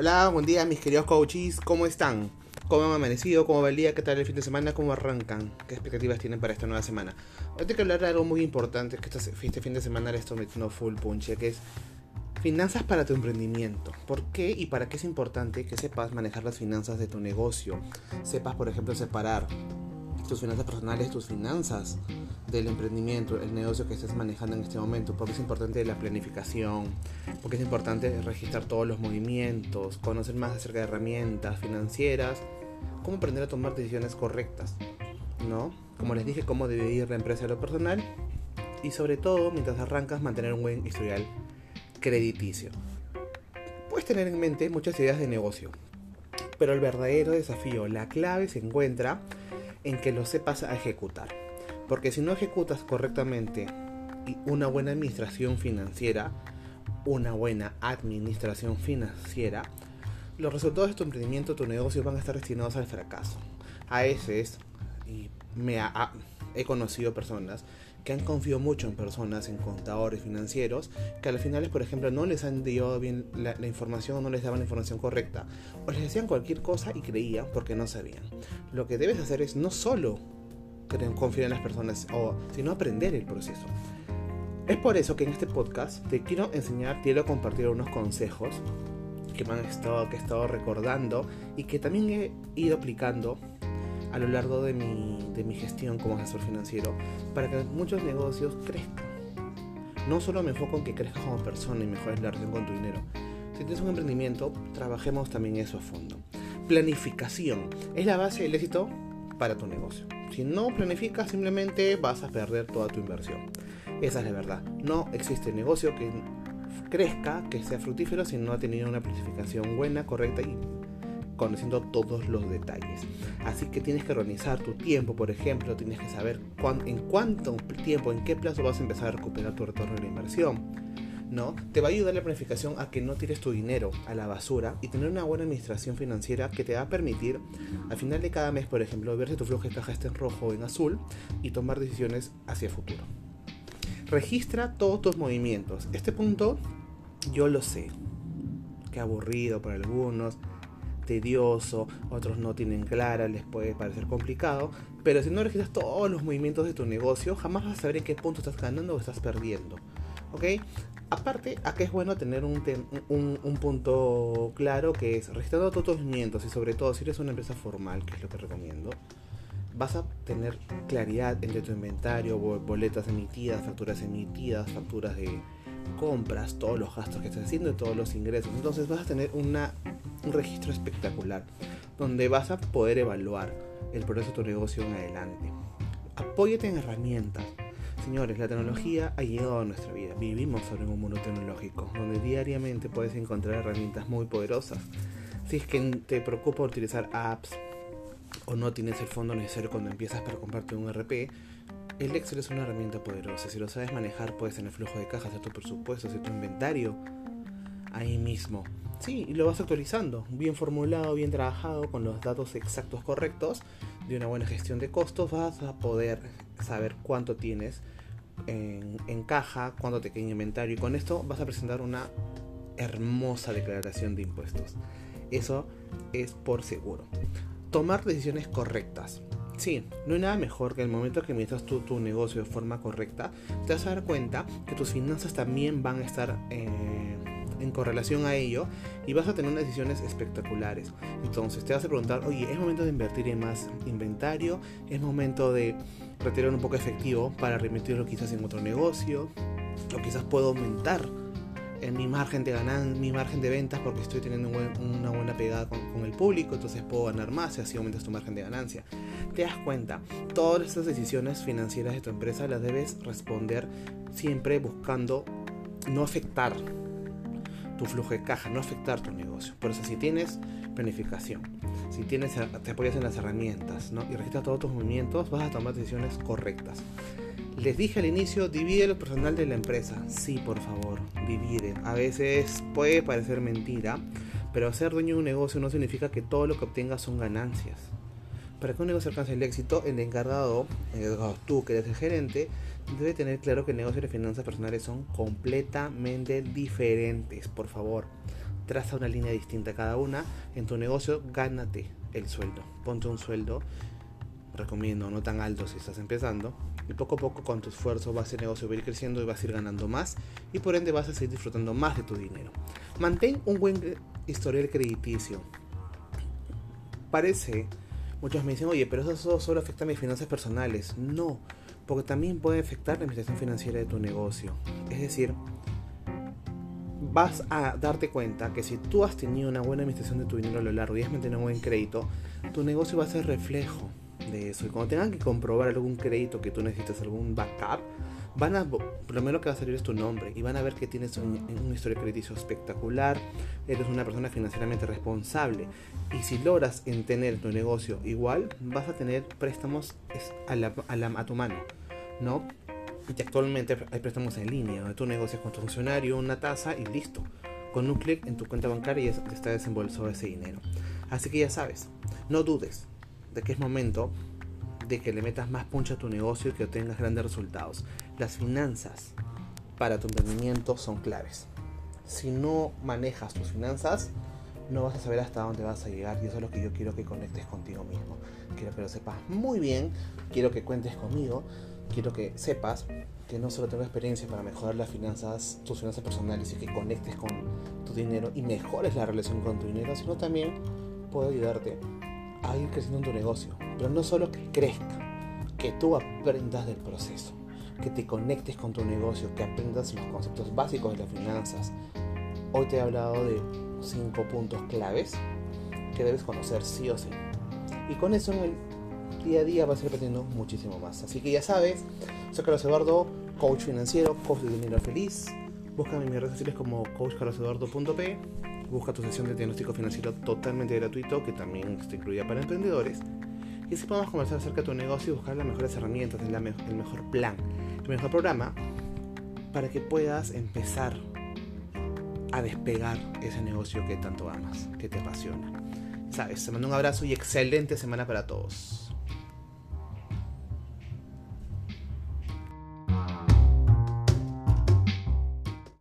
Hola, buen día mis queridos coaches, ¿cómo están? ¿Cómo han amanecido? ¿Cómo va el día? ¿Qué tal el fin de semana? ¿Cómo arrancan? ¿Qué expectativas tienen para esta nueva semana? Hoy tengo que hablar de algo muy importante, que este fin de semana le estoy metiendo full punch, que es finanzas para tu emprendimiento. ¿Por qué y para qué es importante que sepas manejar las finanzas de tu negocio? Sepas, por ejemplo, separar tus finanzas personales, tus finanzas del emprendimiento, el negocio que estés manejando en este momento, porque es importante la planificación, porque es importante registrar todos los movimientos, conocer más acerca de herramientas financieras, cómo aprender a tomar decisiones correctas, ¿no? Como les dije, cómo dividir la empresa de lo personal y sobre todo, mientras arrancas, mantener un buen historial crediticio. Puedes tener en mente muchas ideas de negocio, pero el verdadero desafío, la clave se encuentra en que lo sepas a ejecutar. Porque si no ejecutas correctamente una buena administración financiera, una buena administración financiera, los resultados de tu emprendimiento, tu negocio van a estar destinados al fracaso. A veces, y me he conocido personas que han confiado mucho en personas, en contadores financieros, que al final, por ejemplo, no les han dado bien la, información o no les daban la información correcta, o les decían cualquier cosa y creían porque no sabían. Lo que debes hacer es no solo confiar en las personas, o, sino aprender el proceso. Es por eso que en este podcast te quiero enseñar, quiero compartir unos consejos que me han estado, que he estado recordando y que también he ido aplicando a lo largo de mi, de mi gestión como asesor financiero para que muchos negocios crezcan. No solo me enfoco en que crezcas como persona y mejores la relación con tu dinero. Si tienes un emprendimiento, trabajemos también eso a fondo. Planificación es la base del éxito para tu negocio. Si no planificas, simplemente vas a perder toda tu inversión. Esa es la verdad. No existe negocio que crezca, que sea fructífero, si no ha tenido una planificación buena, correcta y conociendo todos los detalles. Así que tienes que organizar tu tiempo, por ejemplo, tienes que saber en cuánto tiempo, en qué plazo vas a empezar a recuperar tu retorno de la inversión. ¿no? Te va a ayudar la planificación a que no tires tu dinero a la basura y tener una buena administración financiera que te va a permitir al final de cada mes, por ejemplo, ver si tu flujo de caja está en rojo o en azul y tomar decisiones hacia el futuro. Registra todos tus movimientos. Este punto yo lo sé. Qué aburrido para algunos, tedioso, otros no tienen clara, les puede parecer complicado, pero si no registras todos los movimientos de tu negocio, jamás vas a saber en qué punto estás ganando o estás perdiendo. ¿Ok? Aparte, acá es bueno tener un, un, punto claro que es registrando todos tus movimientos y sobre todo si eres una empresa formal, que es lo que recomiendo, vas a tener claridad entre tu inventario, boletas emitidas, facturas emitidas, facturas de compras, todos los gastos que estás haciendo todos los ingresos. Entonces vas a tener una un registro espectacular donde vas a poder evaluar el progreso de tu negocio en adelante. Apóyate en herramientas. Señores, la tecnología ha llegado a nuestra vida. Vivimos sobre un mundo tecnológico donde diariamente puedes encontrar herramientas muy poderosas. Si es que te preocupa utilizar apps o no tienes el fondo necesario cuando empiezas para comprarte un RP, el Excel es una herramienta poderosa. Si lo sabes manejar, puedes tener flujo de cajas, hacer tu presupuesto, hacer tu inventario ahí mismo. Sí, y lo vas actualizando, bien formulado, bien trabajado, con los datos exactos correctos de una buena gestión de costos, vas a poder saber cuánto tienes en, caja, cuánto te queda en inventario y con esto vas a presentar una hermosa declaración de impuestos. Eso es por seguro. Tomar decisiones correctas. Sí, no hay nada mejor que el momento que administras tú tu negocio de forma correcta, te vas a dar cuenta que tus finanzas también van a estar... Eh, en correlación a ello y vas a tener unas decisiones espectaculares. Entonces te vas a preguntar, oye, es momento de invertir en más inventario, es momento de retirar un poco de efectivo para reinvertirlo quizás en otro negocio, o quizás puedo aumentar en mi margen de ganan, mi margen de ventas porque estoy teniendo una buena pegada con, con, el público, entonces puedo ganar más y así aumentas tu margen de ganancia. Te das cuenta, todas estas decisiones financieras de tu empresa las debes responder siempre buscando no afectar tu flujo de caja, no afectar tu negocio. Por eso si tienes planificación, si tienes, te apoyas en las herramientas ¿no? y registras todos tus movimientos, vas a tomar decisiones correctas. Les dije al inicio, divide lo personal de la empresa. Sí, por favor, divide. A veces puede parecer mentira, pero ser dueño de un negocio no significa que todo lo que obtengas son ganancias. Para que un negocio alcance el éxito, el encargado, tú que eres el gerente, debe tener claro que el negocio y finanzas personales son completamente diferentes. Por favor, traza una línea distinta a cada una. En tu negocio, gánate el sueldo. Ponte un sueldo, recomiendo, no tan alto si estás empezando. Y poco a poco con tu esfuerzo va a ser negocio va a ir creciendo y vas a ir ganando más. Y por ende vas a seguir disfrutando más de tu dinero. Mantén un buen historial crediticio. Parece, muchos me dicen, oye, pero eso solo afecta a mis finanzas personales. No, porque también puede afectar la administración financiera de tu negocio. Es decir, vas a darte cuenta que si tú has tenido una buena administración de tu dinero a lo largo y has mantenido un buen crédito, tu negocio va a ser reflejo de eso. Y cuando tengan que comprobar algún crédito que tú necesitas, algún backup, van a, lo primero que va a salir es tu nombre y van a ver que tienes un, un historial crediticio espectacular, eres una persona financieramente responsable y si logras en tener tu negocio igual, vas a tener préstamos a, la, a, la, a tu mano, ¿no? Y actualmente hay préstamos en línea, donde tú negocias con tu funcionario una tasa y listo. Con un clic en tu cuenta bancaria ya está desembolsado ese dinero. Así que ya sabes, no dudes de que es momento de que le metas más punch a tu negocio y que obtengas grandes resultados. Las finanzas para tu emprendimiento son claves. Si no manejas tus finanzas, no vas a saber hasta dónde vas a llegar y eso es lo que yo quiero que conectes contigo mismo. Quiero que lo sepas muy bien, quiero que cuentes conmigo quiero que sepas que no solo tengo experiencia para mejorar las finanzas, tus finanzas personales y que conectes con tu dinero y mejores la relación con tu dinero, sino también puedo ayudarte a ir creciendo en tu negocio. Pero no solo que crezca, que tú aprendas del proceso, que te conectes con tu negocio, que aprendas los conceptos básicos de las finanzas. Hoy te he hablado de cinco puntos claves que debes conocer sí o sí. Y con eso en el día a día vas a ir aprendiendo muchísimo más. Así que ya sabes, soy Carlos Eduardo, coach financiero, coach de dinero feliz. Búscame en mis redes sociales como coachcarloseduardo.p. Busca tu sesión de diagnóstico financiero totalmente gratuito que también está incluida para emprendedores. Y así podemos conversar acerca de tu negocio y buscar las mejores herramientas, el mejor plan, el mejor programa para que puedas empezar a despegar ese negocio que tanto amas, que te apasiona. Sabes, te mando un abrazo y excelente semana para todos.